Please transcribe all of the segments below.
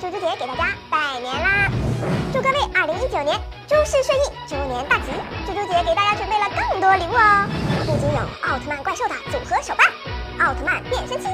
猪猪姐给大家拜年啦！祝各位二零一九年诸事顺意，猪年大吉！猪猪姐给大家准备了更多礼物哦，不仅有奥特曼怪兽的组合手办、奥特曼变身器，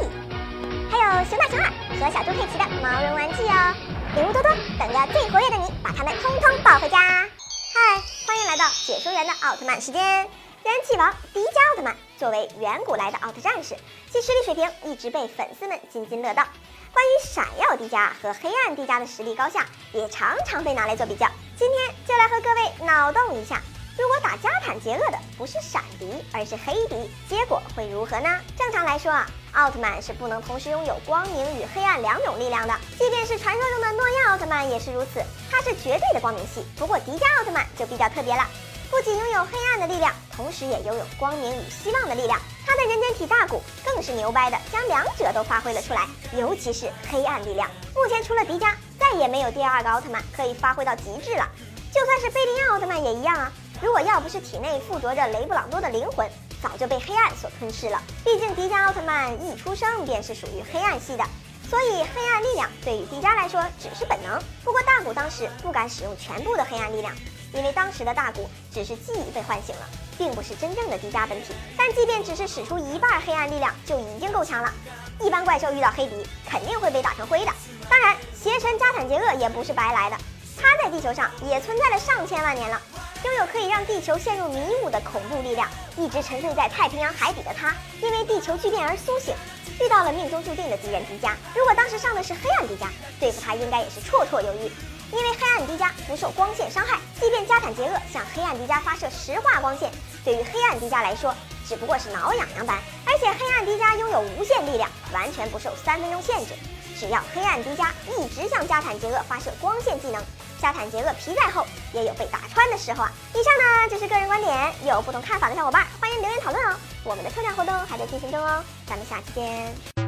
还有熊大熊二和小猪佩奇的毛绒玩具哦，礼物多多，等着最活跃的你把它们通通抱回家！嗨，欢迎来到解说员的奥特曼时间，人气王迪迦奥特曼作为远古来的奥特战士，其实力水平一直被粉丝们津津乐道。关于闪耀迪迦和黑暗迪迦的实力高下，也常常被拿来做比较。今天就来和各位脑洞一下：如果打加坦杰厄的不是闪迪，而是黑迪，结果会如何呢？正常来说啊，奥特曼是不能同时拥有光明与黑暗两种力量的。即便是传说中的诺亚奥特曼也是如此，他是绝对的光明系。不过迪迦奥特曼就比较特别了。不仅拥有黑暗的力量，同时也拥有光明与希望的力量。他的人间体大古更是牛掰的，将两者都发挥了出来，尤其是黑暗力量。目前除了迪迦，再也没有第二个奥特曼可以发挥到极致了。就算是贝利亚奥特曼也一样啊！如果要不是体内附着着雷布朗多的灵魂，早就被黑暗所吞噬了。毕竟迪迦奥特曼一出生便是属于黑暗系的，所以黑暗力量对于迪迦来说只是本能。不过大古当时不敢使用全部的黑暗力量。因为当时的大古只是记忆被唤醒了，并不是真正的迪迦本体。但即便只是使出一半黑暗力量，就已经够强了。一般怪兽遇到黑迪，肯定会被打成灰的。当然，邪神加坦杰厄也不是白来的，他在地球上也存在了上千万年了，拥有可以让地球陷入迷雾的恐怖力量。一直沉睡在太平洋海底的他，因为地球巨变而苏醒，遇到了命中注定的敌人迪迦。如果当时上的是黑暗迪迦，对付他应该也是绰绰有余。因为黑暗迪迦不受光线伤害，即便加坦杰厄向黑暗迪迦发射石化光线，对于黑暗迪迦来说只不过是挠痒痒般。而且黑暗迪迦拥有无限力量，完全不受三分钟限制。只要黑暗迪迦一直向加坦杰厄发射光线技能，加坦杰厄皮在后也有被打穿的时候啊。以上呢就是个人观点，有不同看法的小伙伴欢迎留言讨论哦。我们的抽奖活动还在进行中哦，咱们下期见。